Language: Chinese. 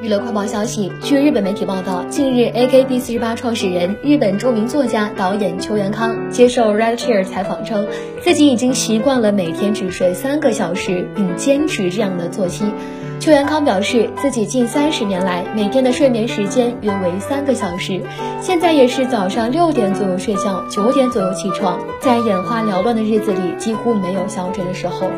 娱乐快报消息，据日本媒体报道，近日 AKB48 创始人、日本著名作家、导演邱元康接受 Red Chair 采访称，自己已经习惯了每天只睡三个小时，并坚持这样的作息。邱元康表示，自己近三十年来每天的睡眠时间约为三个小时，现在也是早上六点左右睡觉，九点左右起床，在眼花缭乱的日子里几乎没有消沉的时候。